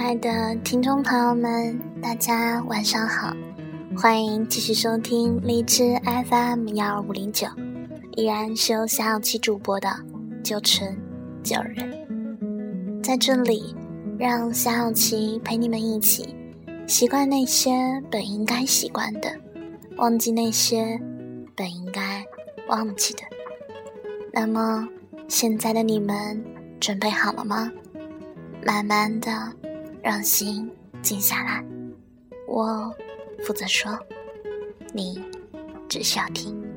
亲爱的听众朋友们，大家晚上好，欢迎继续收听荔枝 FM 幺二五零九，依然是由小小七主播的九成九人，在这里，让小小七陪你们一起习惯那些本应该习惯的，忘记那些本应该忘记的。那么，现在的你们准备好了吗？慢慢的，让心静下来。我负责说，你只需要听。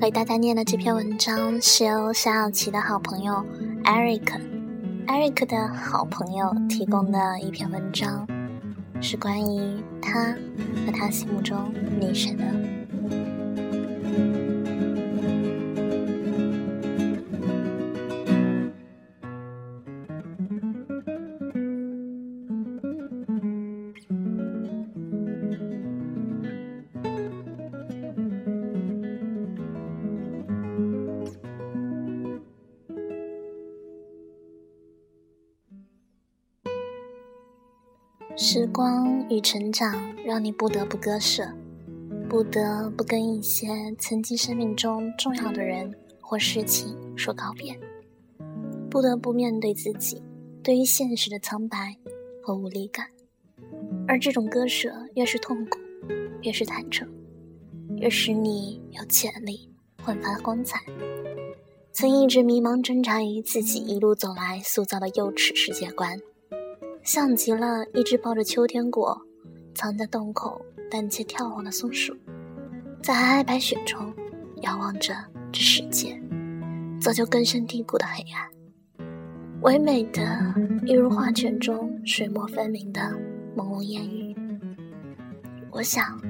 给大家念的这篇文章是由夏小琪的好朋友 Eric，Eric 的好朋友提供的一篇文章，是关于他和他心目中女神的。时光与成长让你不得不割舍，不得不跟一些曾经生命中重要的人或事情说告别，不得不面对自己对于现实的苍白和无力感。而这种割舍越是痛苦，越是坦诚，越使你有潜力焕发光彩。曾一直迷茫挣扎于自己一路走来塑造的幼稚世界观。像极了一只抱着秋天果，藏在洞口胆怯眺望的松鼠，在皑皑白雪中遥望着这世界早就根深蒂固的黑暗。唯美的，一如画卷中水墨分明的朦胧烟雨。我想，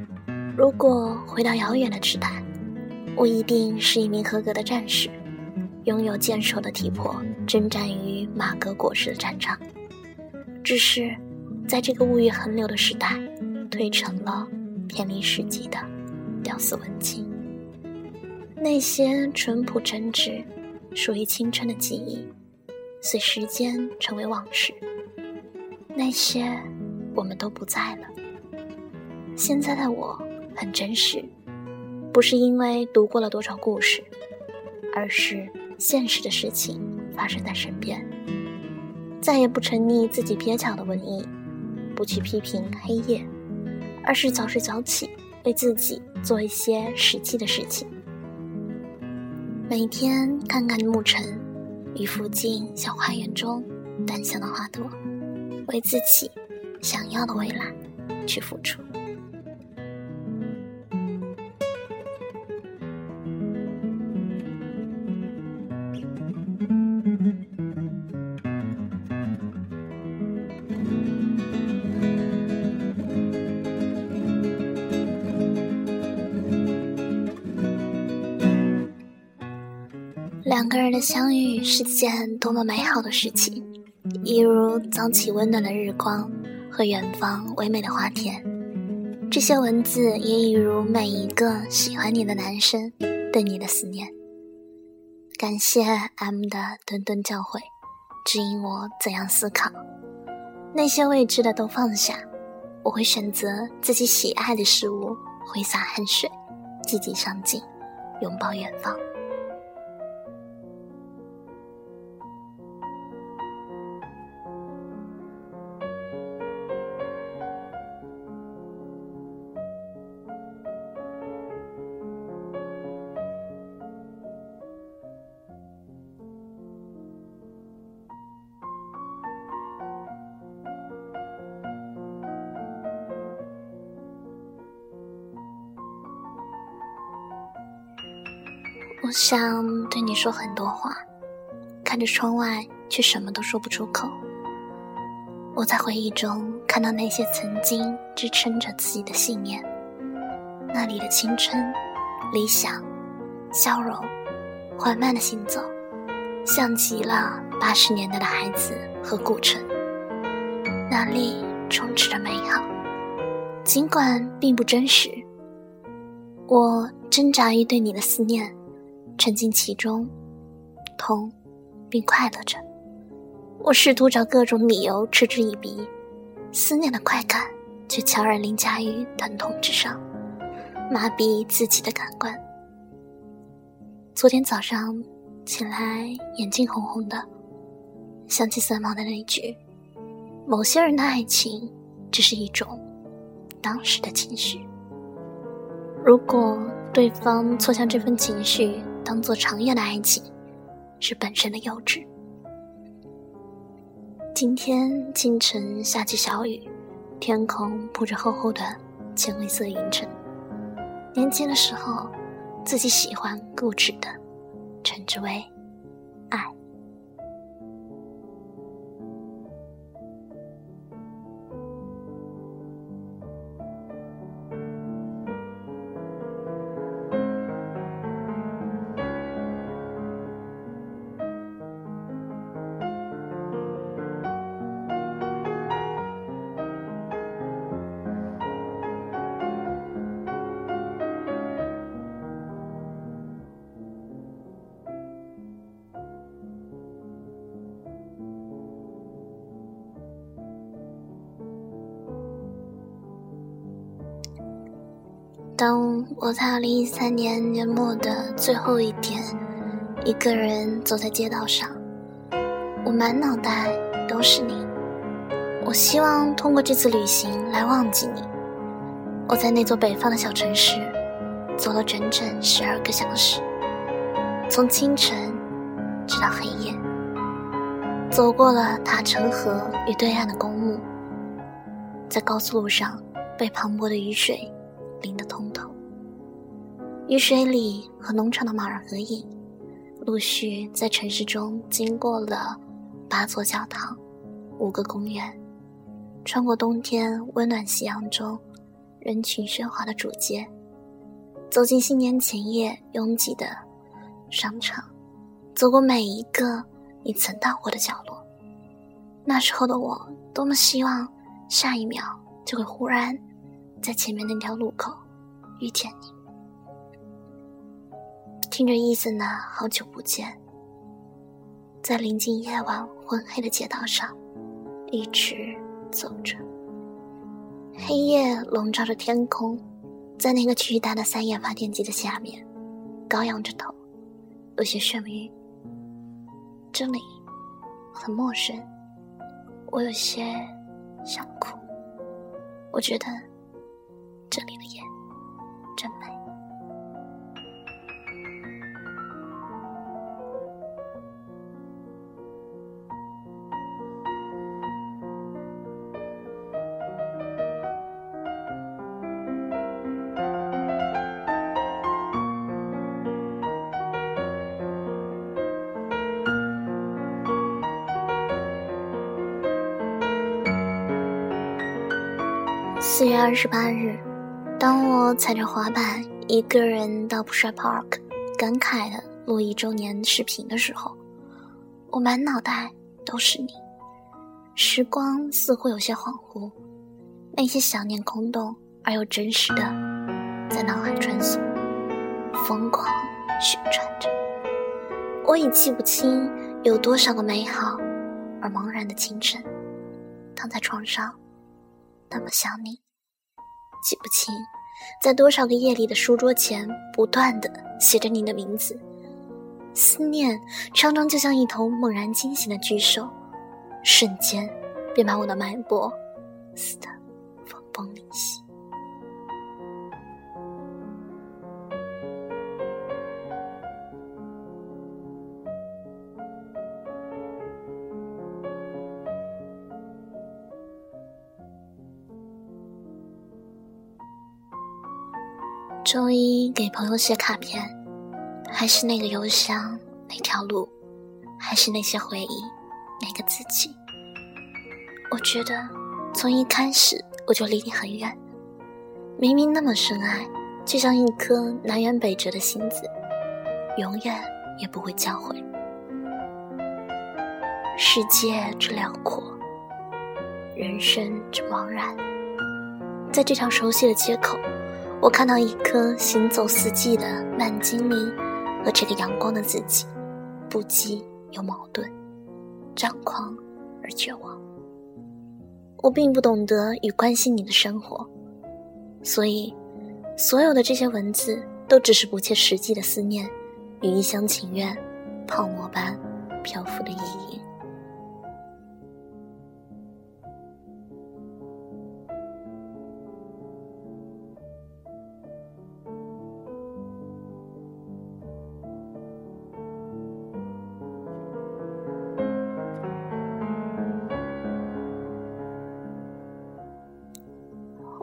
如果回到遥远的时代，我一定是一名合格的战士，拥有坚守的体魄，征战于马革裹尸的战场。只是，在这个物欲横流的时代，退成了偏离世纪的屌丝文青。那些淳朴真挚、属于青春的记忆，随时间成为往事。那些我们都不在了。现在的我很真实，不是因为读过了多少故事，而是现实的事情发生在身边。再也不沉溺自己蹩脚的文艺，不去批评黑夜，而是早睡早起，为自己做一些实际的事情。每天看看暮晨与附近小花园中淡香的花朵，为自己想要的未来去付出。两个人的相遇是件多么美好的事情，一如早起温暖的日光和远方唯美的花田。这些文字也一如每一个喜欢你的男生对你的思念。感谢 M 的顿顿教诲，指引我怎样思考。那些未知的都放下，我会选择自己喜爱的事物，挥洒汗水，积极上进，拥抱远方。我想对你说很多话，看着窗外，却什么都说不出口。我在回忆中看到那些曾经支撑着自己的信念，那里的青春、理想笑容，缓慢的行走，像极了八十年代的孩子和古城。那里充斥着美好，尽管并不真实。我挣扎于对你的思念，沉浸其中，痛，并快乐着。我试图找各种理由嗤之以鼻，思念的快感却悄然凌驾于疼痛之上，麻痹自己的感官。昨天早上起来，眼睛红红的，想起三毛的那句：“某些人的爱情只是一种当时的情绪。如果对方错将这份情绪当做长夜的爱情，是本身的幼稚。”今天清晨下起小雨，天空铺着厚厚的浅灰色云层。年轻的时候，自己喜欢固执的，称之为爱。我在二零一三年年末的最后一天，一个人走在街道上，我满脑袋都是你。我希望通过这次旅行来忘记你。我在那座北方的小城市走了整整十二个小时，从清晨直到黑夜，走过了塔城河与对岸的公墓，在高速路上被磅礴的雨水。淋得通，雨水里和农场的马儿合影，陆续在城市中经过了八座教堂、五个公园，穿过冬天温暖夕阳中人群喧哗的主街，走进新年前夜拥挤的商场，走过每一个你曾到过的角落。那时候的我，多么希望下一秒就会忽然。在前面那条路口遇见你，听着伊森的《好久不见》，在临近夜晚昏黑的街道上一直走着，黑夜笼罩着天空，在那个巨大的三眼发电机的下面，高仰着头，有些眩晕。这里很陌生，我有些想哭，我觉得。这里的夜真美。四月二十八日。当我踩着滑板一个人到不帅 Park，感慨的录一周年视频的时候，我满脑袋都是你。时光似乎有些恍惚，那些想念空洞而又真实的，在脑海穿梭，疯狂旋转着。我已记不清有多少个美好而茫然的清晨，躺在床上，那么想你。记不清，在多少个夜里的书桌前，不断的写着你的名字。思念常常就像一头猛然惊醒的巨兽，瞬间便把我的脉搏撕得分崩离析。周一给朋友写卡片，还是那个邮箱，那条路，还是那些回忆，那个自己。我觉得从一开始我就离你很远，明明那么深爱，就像一颗南辕北辙的心子，永远也不会教会。世界之辽阔，人生之茫然，在这条熟悉的街口，我看到一颗行走四季的慢精灵和这个阳光的自己，不羁又矛盾，张狂而绝望。我并不懂得与关心你的生活，所以，所有的这些文字都只是不切实际的思念与一厢情愿、泡沫般漂浮的意淫。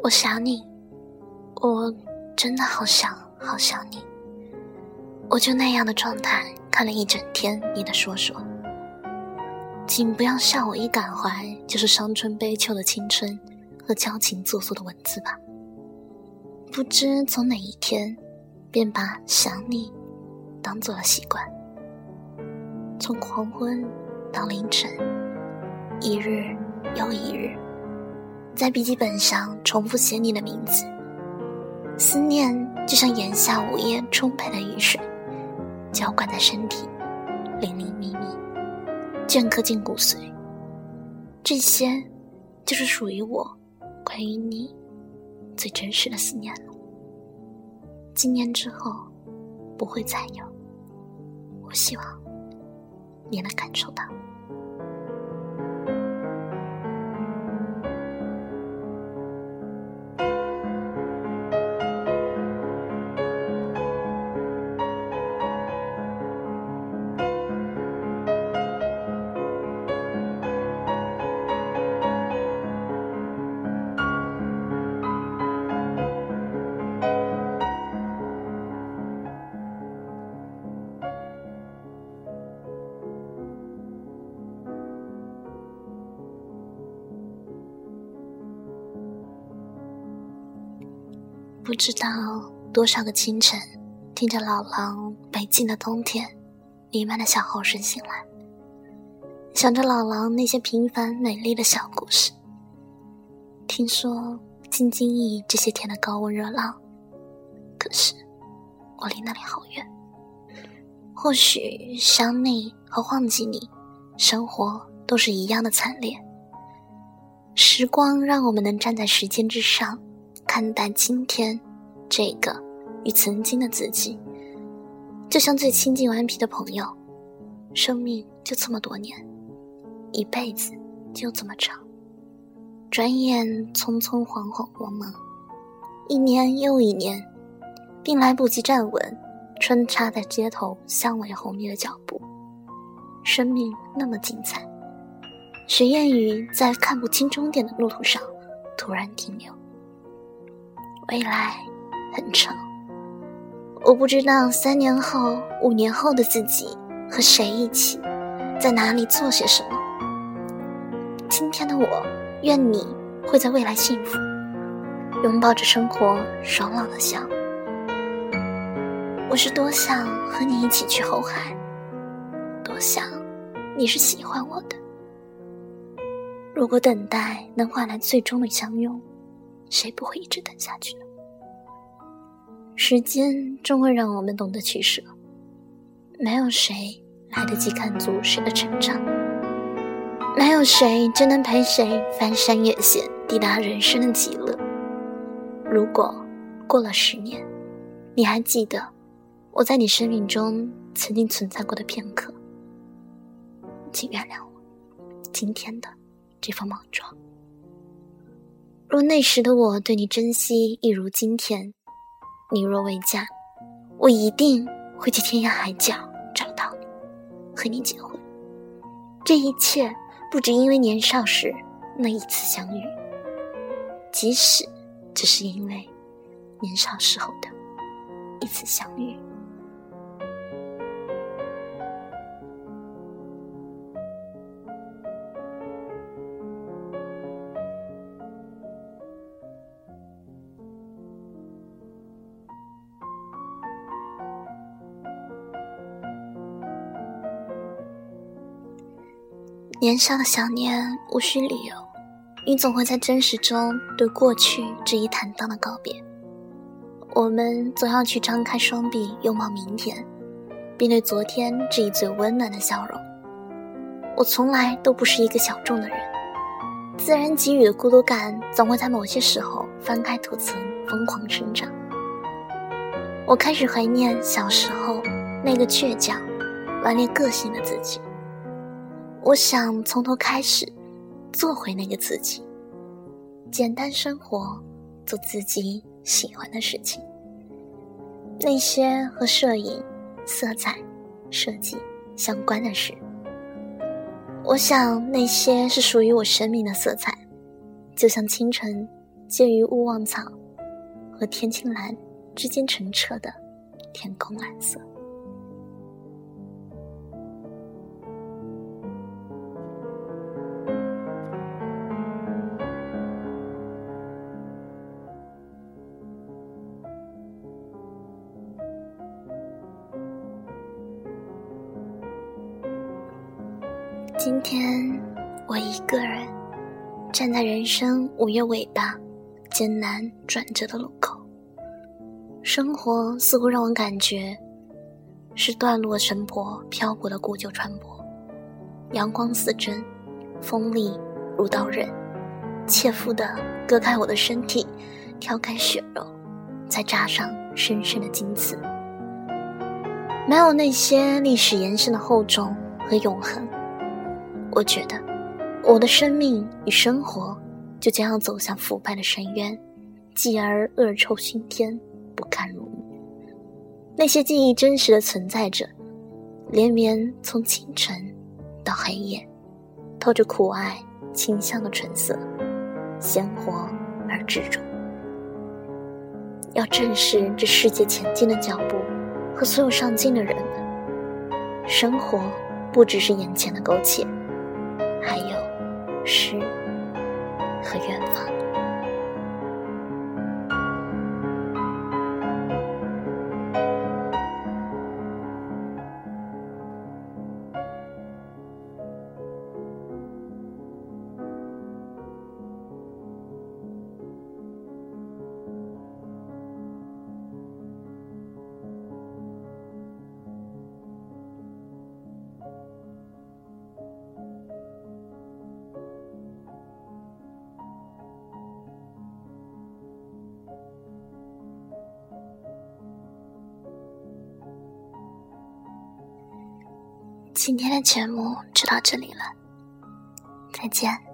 我想你，我真的好想好想你。我就那样的状态看了一整天你的说说，请不要笑我一感怀就是伤春悲秋的青春和矫情做作的文字吧。不知从哪一天，便把想你当做了习惯，从黄昏到凌晨，一日又一日。在笔记本上重复写你的名字，思念就像炎夏午夜充沛的雨水，浇灌在身体，零零密密，镌刻进骨髓。这些，就是属于我，关于你，最真实的思念了。几年之后，不会再有。我希望，你能感受到。不知道多少个清晨，听着老狼北京的冬天弥漫的小号声醒来，想着老狼那些平凡美丽的小故事。听说京津冀这些天的高温热浪，可是我离那里好远。或许想你和忘记你，生活都是一样的惨烈。时光让我们能站在时间之上。看待今天，这个与曾经的自己，就像最亲近顽皮的朋友。生命就这么多年，一辈子就这么长，转眼匆匆恍恍若梦，一年又一年，并来不及站稳，穿插在街头香尾红叶的脚步。生命那么精彩，雪燕雨在看不清终点的路途上突然停留。未来很长，我不知道三年后、五年后的自己和谁一起，在哪里做些什么。今天的我，愿你会在未来幸福，拥抱着生活，爽朗的笑。我是多想和你一起去后海，多想你是喜欢我的。如果等待能换来最终的相拥。谁不会一直等下去呢？时间终会让我们懂得取舍，没有谁来得及看足谁的成长，没有谁真能陪谁翻山越险，抵达人生的极乐。如果过了十年，你还记得我在你生命中曾经存在过的片刻，请原谅我今天的这份莽撞。若那时的我对你珍惜一如今天，你若未嫁，我一定会去天涯海角找到你，和你结婚。这一切不只因为年少时那一次相遇，即使只是因为年少时候的一次相遇。年少的想念无需理由，你总会在真实中对过去致以坦荡的告别。我们总要去张开双臂拥抱明天，并对昨天致以最温暖的笑容。我从来都不是一个小众的人，自然给予的孤独感总会在某些时候翻开土层疯狂生长。我开始怀念小时候那个倔强、顽劣个性的自己。我想从头开始，做回那个自己，简单生活，做自己。喜欢的事情，那些和摄影、色彩、设计相关的事，我想那些是属于我生命的色彩，就像清晨介于勿忘草和天青蓝之间澄澈的天空蓝色。今天，我一个人站在人生五月尾巴、艰难转折的路口。生活似乎让我感觉是断落神婆漂泊的古旧船舶。阳光似针，锋利如刀刃，切肤的割开我的身体，挑开血肉，再扎上深深的金刺。没有那些历史延伸的厚重和永恒。我觉得，我的生命与生活就将要走向腐败的深渊，继而恶臭熏天，不堪入目。那些记忆真实的存在着，连绵从清晨到黑夜，透着苦爱清香的纯色，鲜活而执着。要正视这世界前进的脚步和所有上进的人们。生活不只是眼前的苟且。还有诗和远方。今天的节目就到这里了，再见。